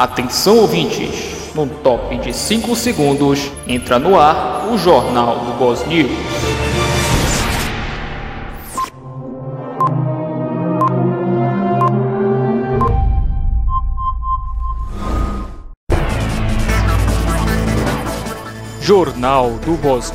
Atenção ouvintes, no top de 5 segundos entra no ar o Jornal do Boss. Jornal do Boss.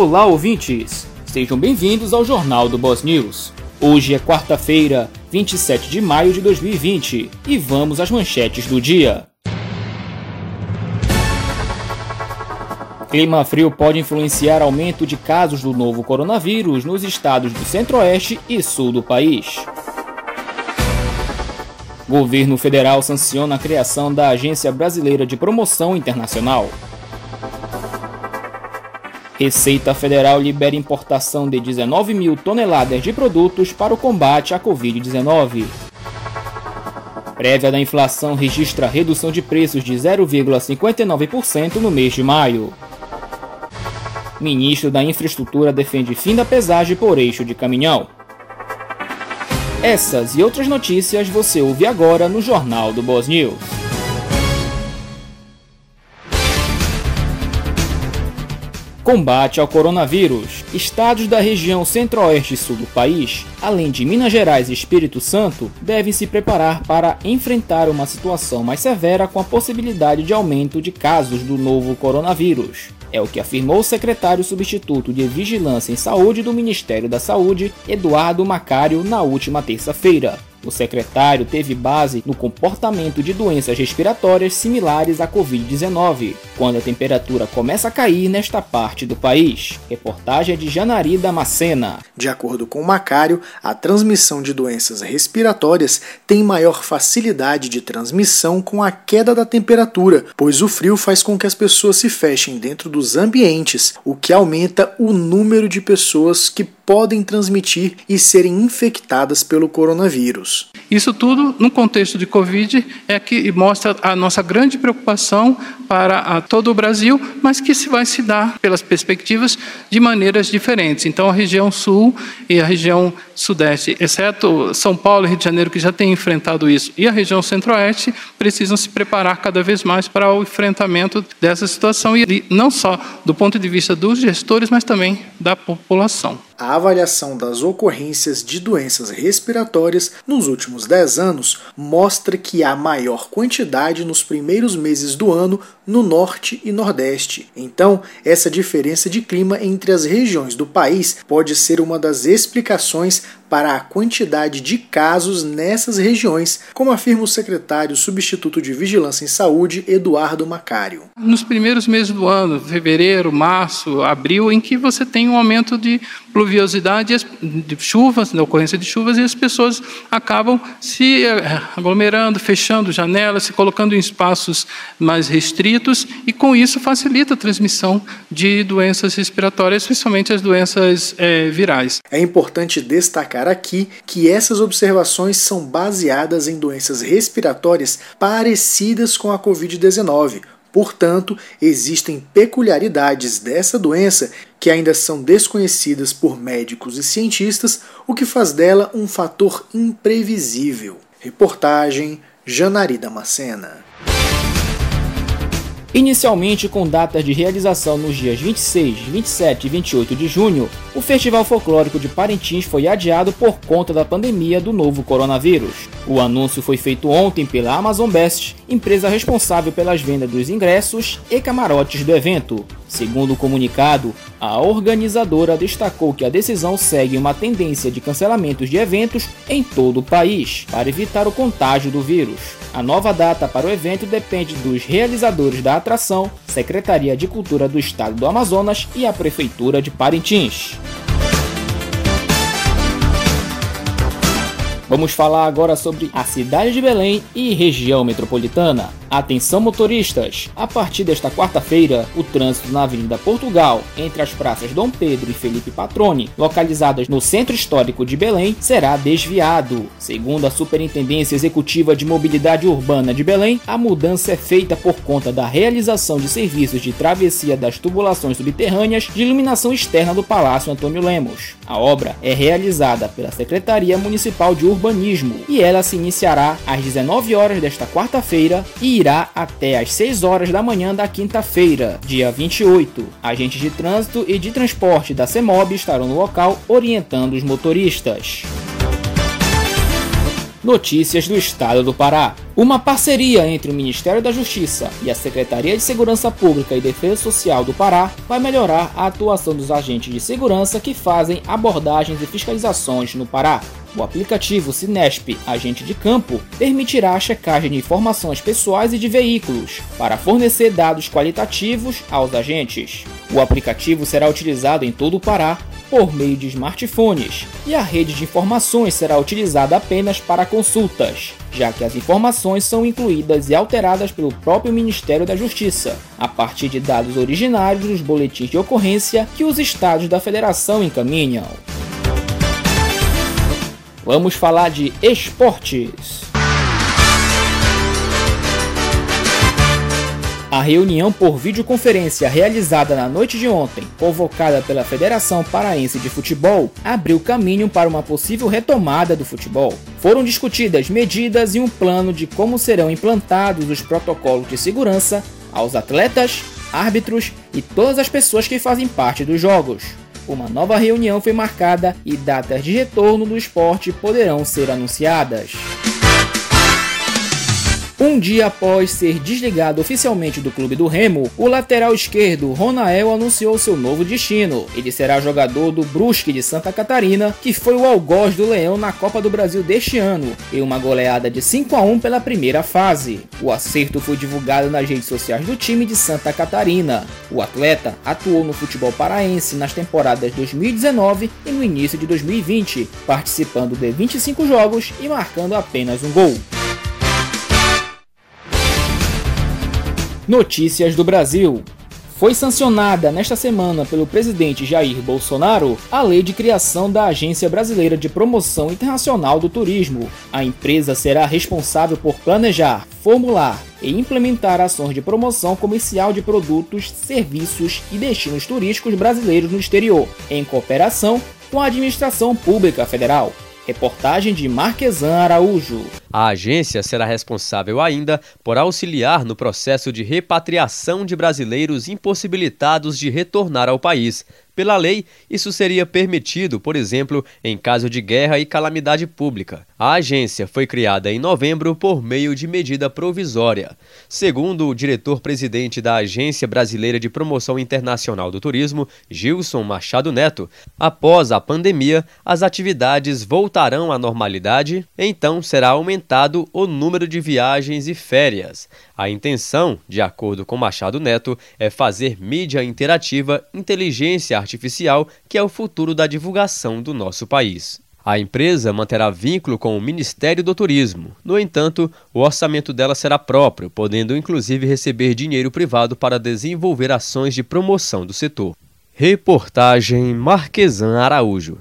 Olá, ouvintes! Sejam bem-vindos ao Jornal do Boss News. Hoje é quarta-feira, 27 de maio de 2020, e vamos às manchetes do dia. Clima frio pode influenciar aumento de casos do novo coronavírus nos estados do centro-oeste e sul do país. Governo federal sanciona a criação da Agência Brasileira de Promoção Internacional. Receita Federal libera importação de 19 mil toneladas de produtos para o combate à Covid-19. Prévia da inflação registra redução de preços de 0,59% no mês de maio. Ministro da Infraestrutura defende fim da pesagem por eixo de caminhão. Essas e outras notícias você ouve agora no Jornal do Boss Combate ao coronavírus. Estados da região centro-oeste e sul do país, além de Minas Gerais e Espírito Santo, devem se preparar para enfrentar uma situação mais severa com a possibilidade de aumento de casos do novo coronavírus. É o que afirmou o secretário substituto de Vigilância em Saúde do Ministério da Saúde, Eduardo Macário, na última terça-feira. O secretário teve base no comportamento de doenças respiratórias similares à Covid-19, quando a temperatura começa a cair nesta parte do país. Reportagem de Janari Damascena. De acordo com o Macário, a transmissão de doenças respiratórias tem maior facilidade de transmissão com a queda da temperatura, pois o frio faz com que as pessoas se fechem dentro dos ambientes, o que aumenta o número de pessoas que podem transmitir e serem infectadas pelo coronavírus. Isso tudo, no contexto de Covid, é que mostra a nossa grande preocupação para todo o Brasil, mas que se vai se dar pelas perspectivas de maneiras diferentes. Então, a região sul e a região sudeste, exceto São Paulo e Rio de Janeiro, que já têm enfrentado isso, e a região centro-oeste, precisam se preparar cada vez mais para o enfrentamento dessa situação, e não só do ponto de vista dos gestores, mas também da população a avaliação das ocorrências de doenças respiratórias nos últimos 10 anos mostra que há maior quantidade nos primeiros meses do ano no norte e nordeste. Então, essa diferença de clima entre as regiões do país pode ser uma das explicações para a quantidade de casos nessas regiões, como afirma o secretário substituto de Vigilância em Saúde, Eduardo Macário. Nos primeiros meses do ano, fevereiro, março, abril, em que você tem um aumento de pluviosidade, de chuvas, da ocorrência de chuvas, e as pessoas acabam se aglomerando, fechando janelas, se colocando em espaços mais restritos, e com isso facilita a transmissão de doenças respiratórias, especialmente as doenças é, virais. É importante destacar aqui que essas observações são baseadas em doenças respiratórias parecidas com a Covid-19. Portanto, existem peculiaridades dessa doença que ainda são desconhecidas por médicos e cientistas, o que faz dela um fator imprevisível. Reportagem Janari Damascena. Inicialmente com datas de realização nos dias 26, 27 e 28 de junho, o Festival Folclórico de Parintins foi adiado por conta da pandemia do novo coronavírus. O anúncio foi feito ontem pela Amazon Best, empresa responsável pelas vendas dos ingressos e camarotes do evento. Segundo o comunicado, a organizadora destacou que a decisão segue uma tendência de cancelamentos de eventos em todo o país, para evitar o contágio do vírus. A nova data para o evento depende dos realizadores da atração, Secretaria de Cultura do Estado do Amazonas e a Prefeitura de Parintins. Vamos falar agora sobre a cidade de Belém e região metropolitana. Atenção motoristas! A partir desta quarta-feira, o trânsito na Avenida Portugal, entre as praças Dom Pedro e Felipe Patrone, localizadas no Centro Histórico de Belém, será desviado. Segundo a Superintendência Executiva de Mobilidade Urbana de Belém, a mudança é feita por conta da realização de serviços de travessia das tubulações subterrâneas de iluminação externa do Palácio Antônio Lemos. A obra é realizada pela Secretaria Municipal de Urbanismo e ela se iniciará às 19 horas desta quarta-feira e irá até às 6 horas da manhã da quinta-feira, dia 28. Agentes de trânsito e de transporte da CEMOB estarão no local orientando os motoristas. Notícias do Estado do Pará. Uma parceria entre o Ministério da Justiça e a Secretaria de Segurança Pública e Defesa Social do Pará vai melhorar a atuação dos agentes de segurança que fazem abordagens e fiscalizações no Pará. O aplicativo Sinesp Agente de Campo permitirá a checagem de informações pessoais e de veículos para fornecer dados qualitativos aos agentes. O aplicativo será utilizado em todo o Pará por meio de smartphones e a rede de informações será utilizada apenas para consultas, já que as informações são incluídas e alteradas pelo próprio Ministério da Justiça, a partir de dados originários dos boletins de ocorrência que os estados da federação encaminham. Vamos falar de esportes. A reunião por videoconferência realizada na noite de ontem, convocada pela Federação Paraense de Futebol, abriu caminho para uma possível retomada do futebol. Foram discutidas medidas e um plano de como serão implantados os protocolos de segurança aos atletas, árbitros e todas as pessoas que fazem parte dos jogos. Uma nova reunião foi marcada e datas de retorno do esporte poderão ser anunciadas. Um dia após ser desligado oficialmente do clube do Remo, o lateral esquerdo Ronael anunciou seu novo destino. Ele será jogador do Brusque de Santa Catarina, que foi o algoz do Leão na Copa do Brasil deste ano, em uma goleada de 5 a 1 pela primeira fase. O acerto foi divulgado nas redes sociais do time de Santa Catarina. O atleta atuou no futebol paraense nas temporadas 2019 e no início de 2020, participando de 25 jogos e marcando apenas um gol. Notícias do Brasil. Foi sancionada nesta semana pelo presidente Jair Bolsonaro a lei de criação da Agência Brasileira de Promoção Internacional do Turismo. A empresa será responsável por planejar, formular e implementar ações de promoção comercial de produtos, serviços e destinos turísticos brasileiros no exterior, em cooperação com a administração pública federal. Reportagem de Marquesan Araújo. A agência será responsável ainda por auxiliar no processo de repatriação de brasileiros impossibilitados de retornar ao país, pela lei, isso seria permitido, por exemplo, em caso de guerra e calamidade pública. A agência foi criada em novembro por meio de medida provisória. Segundo o diretor-presidente da Agência Brasileira de Promoção Internacional do Turismo, Gilson Machado Neto, após a pandemia, as atividades voltarão à normalidade, então será aumentado o número de viagens e férias. A intenção, de acordo com Machado Neto, é fazer mídia interativa, inteligência artificial, que é o futuro da divulgação do nosso país. A empresa manterá vínculo com o Ministério do Turismo. No entanto, o orçamento dela será próprio, podendo inclusive receber dinheiro privado para desenvolver ações de promoção do setor. Reportagem Marquesan Araújo.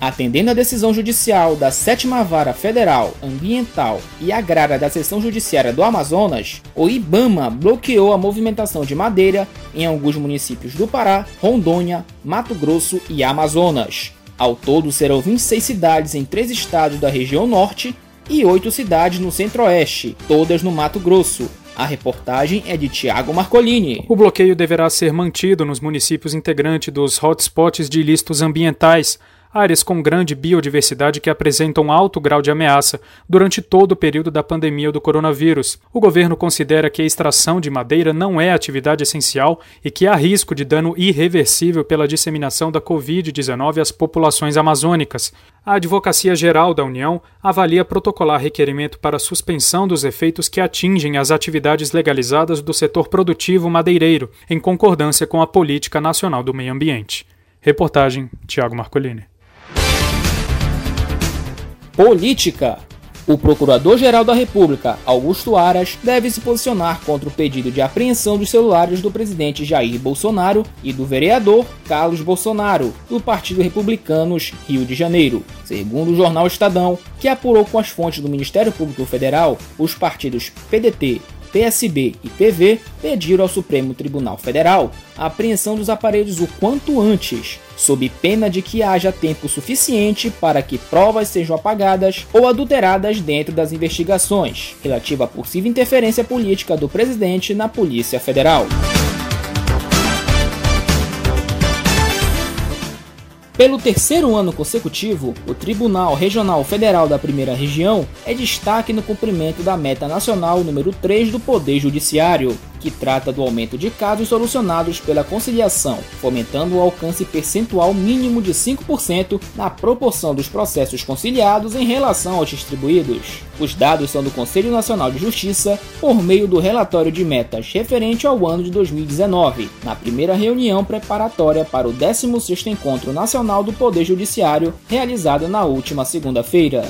Atendendo à decisão judicial da Sétima Vara Federal Ambiental e Agrária da Seção Judiciária do Amazonas, o IBAMA bloqueou a movimentação de madeira em alguns municípios do Pará, Rondônia, Mato Grosso e Amazonas. Ao todo, serão 26 cidades em três estados da região norte e oito cidades no centro-oeste, todas no Mato Grosso, a reportagem é de Tiago Marcolini. O bloqueio deverá ser mantido nos municípios integrantes dos hotspots de ilícitos ambientais, áreas com grande biodiversidade que apresentam alto grau de ameaça durante todo o período da pandemia do coronavírus. O governo considera que a extração de madeira não é atividade essencial e que há risco de dano irreversível pela disseminação da Covid-19 às populações amazônicas. A Advocacia Geral da União avalia protocolar requerimento para suspensão dos efeitos que atingem as atividades legalizadas do setor produtivo madeireiro, em concordância com a Política Nacional do Meio Ambiente. Reportagem Tiago Marcolini. Política. O Procurador-Geral da República, Augusto Aras, deve se posicionar contra o pedido de apreensão dos celulares do presidente Jair Bolsonaro e do vereador Carlos Bolsonaro, do Partido Republicanos Rio de Janeiro. Segundo o jornal Estadão, que apurou com as fontes do Ministério Público Federal, os partidos PDT, PSB e PV pediram ao Supremo Tribunal Federal a apreensão dos aparelhos o quanto antes, sob pena de que haja tempo suficiente para que provas sejam apagadas ou adulteradas dentro das investigações relativa à possível interferência política do presidente na Polícia Federal. Pelo terceiro ano consecutivo, o Tribunal Regional Federal da Primeira Região é destaque no cumprimento da meta nacional número 3 do Poder Judiciário, que trata do aumento de casos solucionados pela conciliação, fomentando o alcance percentual mínimo de 5% na proporção dos processos conciliados em relação aos distribuídos. Os dados são do Conselho Nacional de Justiça por meio do relatório de metas referente ao ano de 2019, na primeira reunião preparatória para o 16º Encontro Nacional do Poder Judiciário, realizado na última segunda-feira.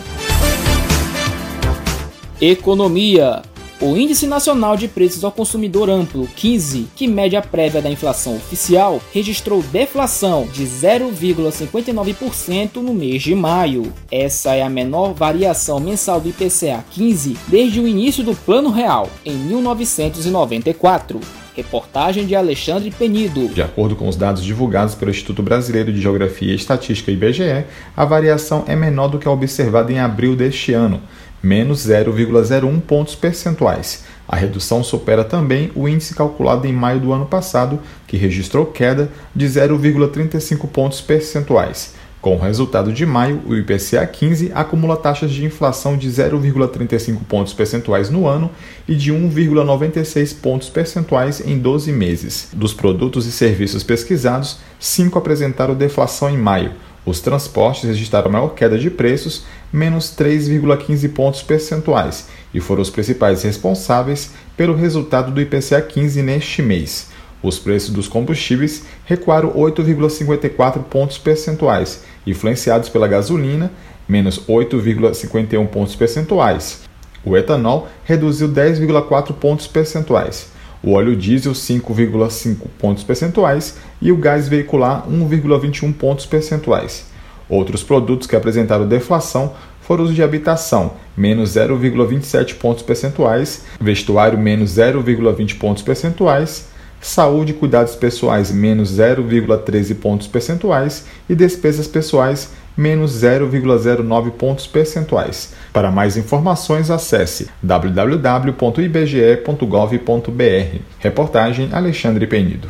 Economia o Índice Nacional de Preços ao Consumidor Amplo, 15, que mede a prévia da inflação oficial, registrou deflação de 0,59% no mês de maio. Essa é a menor variação mensal do IPCA 15 desde o início do Plano Real, em 1994. Reportagem de Alexandre Penido. De acordo com os dados divulgados pelo Instituto Brasileiro de Geografia e Estatística IBGE, a variação é menor do que a observada em abril deste ano menos 0,01 pontos percentuais. A redução supera também o índice calculado em maio do ano passado, que registrou queda de 0,35 pontos percentuais. Com o resultado de maio, o IPCA 15 acumula taxas de inflação de 0,35 pontos percentuais no ano e de 1,96 pontos percentuais em 12 meses. Dos produtos e serviços pesquisados, cinco apresentaram deflação em maio, os transportes registraram maior queda de preços, menos 3,15 pontos percentuais, e foram os principais responsáveis pelo resultado do IPCA 15 neste mês. Os preços dos combustíveis recuaram 8,54 pontos percentuais, influenciados pela gasolina, menos 8,51 pontos percentuais. O etanol reduziu 10,4 pontos percentuais o óleo diesel 5,5 pontos percentuais e o gás veicular 1,21 pontos percentuais. Outros produtos que apresentaram deflação foram os de habitação, menos 0,27 pontos percentuais, vestuário, menos 0,20 pontos percentuais, saúde e cuidados pessoais, menos 0,13 pontos percentuais e despesas pessoais, menos 0,09 pontos percentuais. Para mais informações, acesse www.ibge.gov.br. Reportagem Alexandre Penido.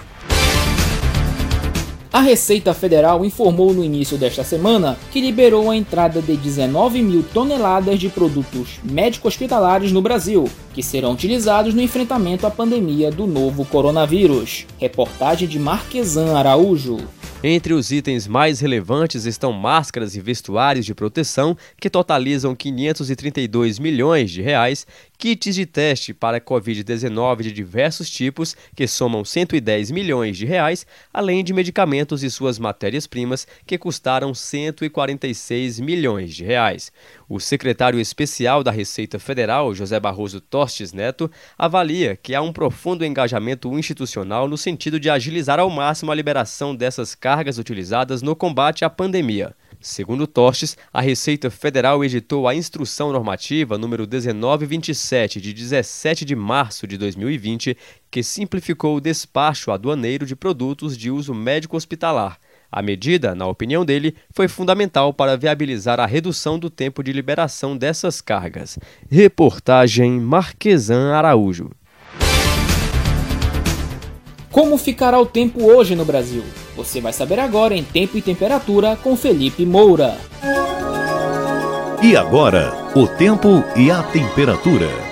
A Receita Federal informou no início desta semana que liberou a entrada de 19 mil toneladas de produtos médico-hospitalares no Brasil, que serão utilizados no enfrentamento à pandemia do novo coronavírus. Reportagem de Marquesan Araújo. Entre os itens mais relevantes estão máscaras e vestuários de proteção, que totalizam 532 milhões de reais, kits de teste para Covid-19 de diversos tipos, que somam 110 milhões de reais, além de medicamentos e suas matérias-primas, que custaram 146 milhões de reais. O secretário especial da Receita Federal, José Barroso Tostes Neto, avalia que há um profundo engajamento institucional no sentido de agilizar ao máximo a liberação dessas cargas utilizadas no combate à pandemia. Segundo Tostes, a Receita Federal editou a Instrução Normativa número 1927 de 17 de março de 2020, que simplificou o despacho aduaneiro de produtos de uso médico hospitalar. A medida, na opinião dele, foi fundamental para viabilizar a redução do tempo de liberação dessas cargas. Reportagem Marquesan Araújo. Como ficará o tempo hoje no Brasil? Você vai saber agora em Tempo e Temperatura com Felipe Moura. E agora, o tempo e a temperatura.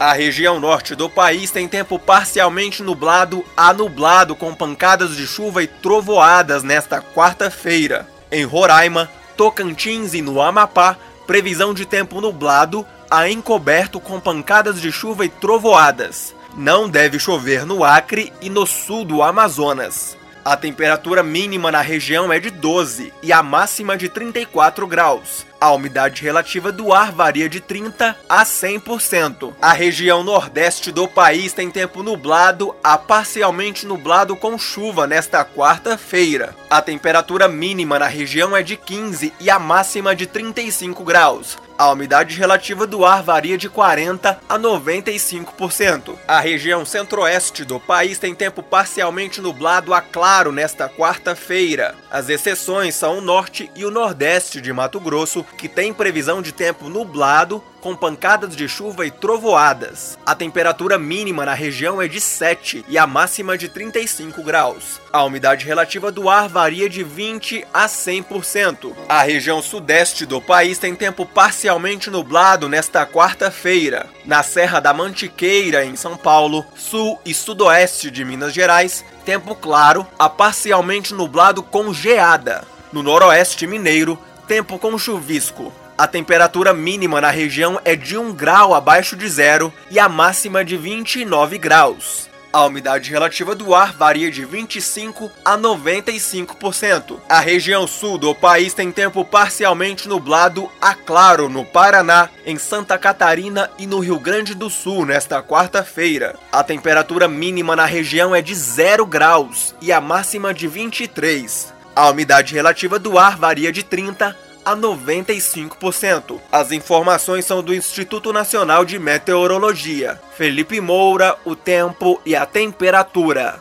A região norte do país tem tempo parcialmente nublado a nublado com pancadas de chuva e trovoadas nesta quarta-feira. Em Roraima, Tocantins e no Amapá, previsão de tempo nublado a encoberto com pancadas de chuva e trovoadas. Não deve chover no Acre e no sul do Amazonas. A temperatura mínima na região é de 12 e a máxima de 34 graus. A umidade relativa do ar varia de 30 a 100%. A região nordeste do país tem tempo nublado a parcialmente nublado com chuva nesta quarta-feira. A temperatura mínima na região é de 15 e a máxima de 35 graus. A umidade relativa do ar varia de 40% a 95%. A região centro-oeste do país tem tempo parcialmente nublado a claro nesta quarta-feira. As exceções são o norte e o nordeste de Mato Grosso, que tem previsão de tempo nublado com pancadas de chuva e trovoadas. A temperatura mínima na região é de 7 e a máxima de 35 graus. A umidade relativa do ar varia de 20 a 100%. A região sudeste do país tem tempo parcialmente nublado nesta quarta-feira. Na Serra da Mantiqueira, em São Paulo, sul e sudoeste de Minas Gerais, tempo claro a parcialmente nublado com geada. No noroeste mineiro, tempo com chuvisco. A temperatura mínima na região é de 1 grau abaixo de zero e a máxima de 29 graus. A umidade relativa do ar varia de 25 a 95%. A região sul do país tem tempo parcialmente nublado a claro no Paraná, em Santa Catarina e no Rio Grande do Sul nesta quarta-feira. A temperatura mínima na região é de 0 graus e a máxima de 23. A umidade relativa do ar varia de 30 a 95%. As informações são do Instituto Nacional de Meteorologia. Felipe Moura, o tempo e a temperatura.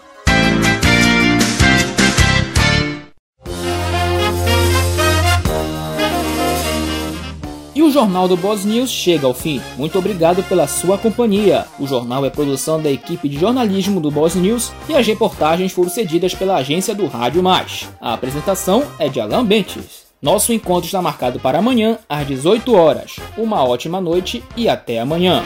E o Jornal do Boss News chega ao fim. Muito obrigado pela sua companhia. O jornal é produção da equipe de jornalismo do Boss News e as reportagens foram cedidas pela agência do Rádio Mais. A apresentação é de Alain Bentes. Nosso encontro está marcado para amanhã, às 18 horas. Uma ótima noite e até amanhã.